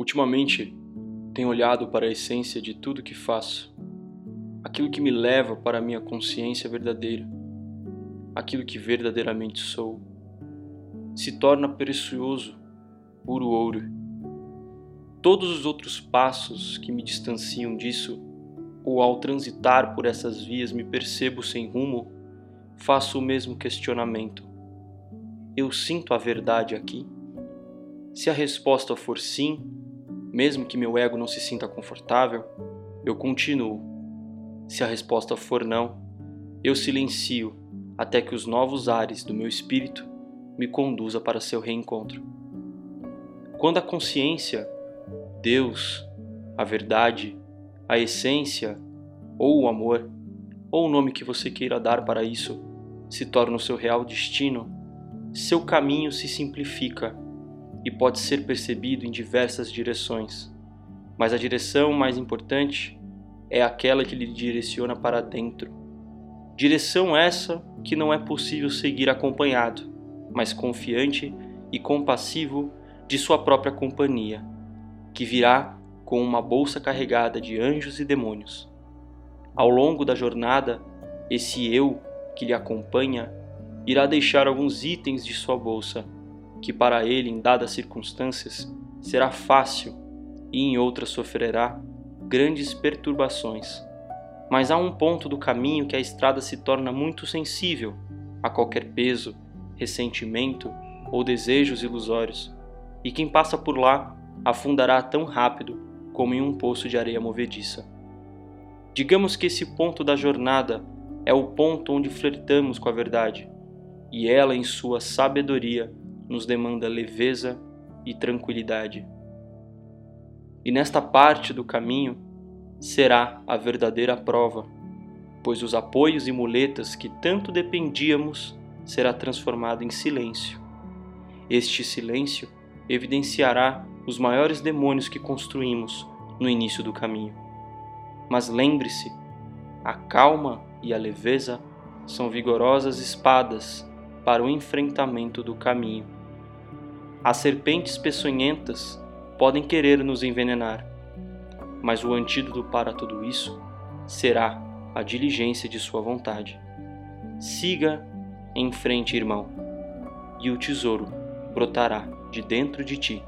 Ultimamente, tenho olhado para a essência de tudo que faço, aquilo que me leva para a minha consciência verdadeira, aquilo que verdadeiramente sou, se torna precioso, puro ouro. Todos os outros passos que me distanciam disso, ou ao transitar por essas vias me percebo sem rumo, faço o mesmo questionamento. Eu sinto a verdade aqui? Se a resposta for sim, mesmo que meu ego não se sinta confortável, eu continuo. Se a resposta for não, eu silencio até que os novos ares do meu espírito me conduza para seu reencontro. Quando a consciência, Deus, a verdade, a essência ou o amor, ou o nome que você queira dar para isso, se torna o seu real destino, seu caminho se simplifica e pode ser percebido em diversas direções, mas a direção mais importante é aquela que lhe direciona para dentro. Direção essa que não é possível seguir acompanhado, mas confiante e compassivo de sua própria companhia, que virá com uma bolsa carregada de anjos e demônios. Ao longo da jornada, esse eu que lhe acompanha irá deixar alguns itens de sua bolsa que para ele, em dadas circunstâncias, será fácil e em outras sofrerá grandes perturbações. Mas há um ponto do caminho que a estrada se torna muito sensível a qualquer peso, ressentimento ou desejos ilusórios, e quem passa por lá afundará tão rápido como em um poço de areia movediça. Digamos que esse ponto da jornada é o ponto onde flertamos com a verdade, e ela, em sua sabedoria, nos demanda leveza e tranquilidade. E nesta parte do caminho será a verdadeira prova, pois os apoios e muletas que tanto dependíamos será transformado em silêncio. Este silêncio evidenciará os maiores demônios que construímos no início do caminho. Mas lembre-se, a calma e a leveza são vigorosas espadas para o enfrentamento do caminho. As serpentes peçonhentas podem querer nos envenenar, mas o antídoto para tudo isso será a diligência de Sua vontade. Siga em frente, irmão, e o tesouro brotará de dentro de ti.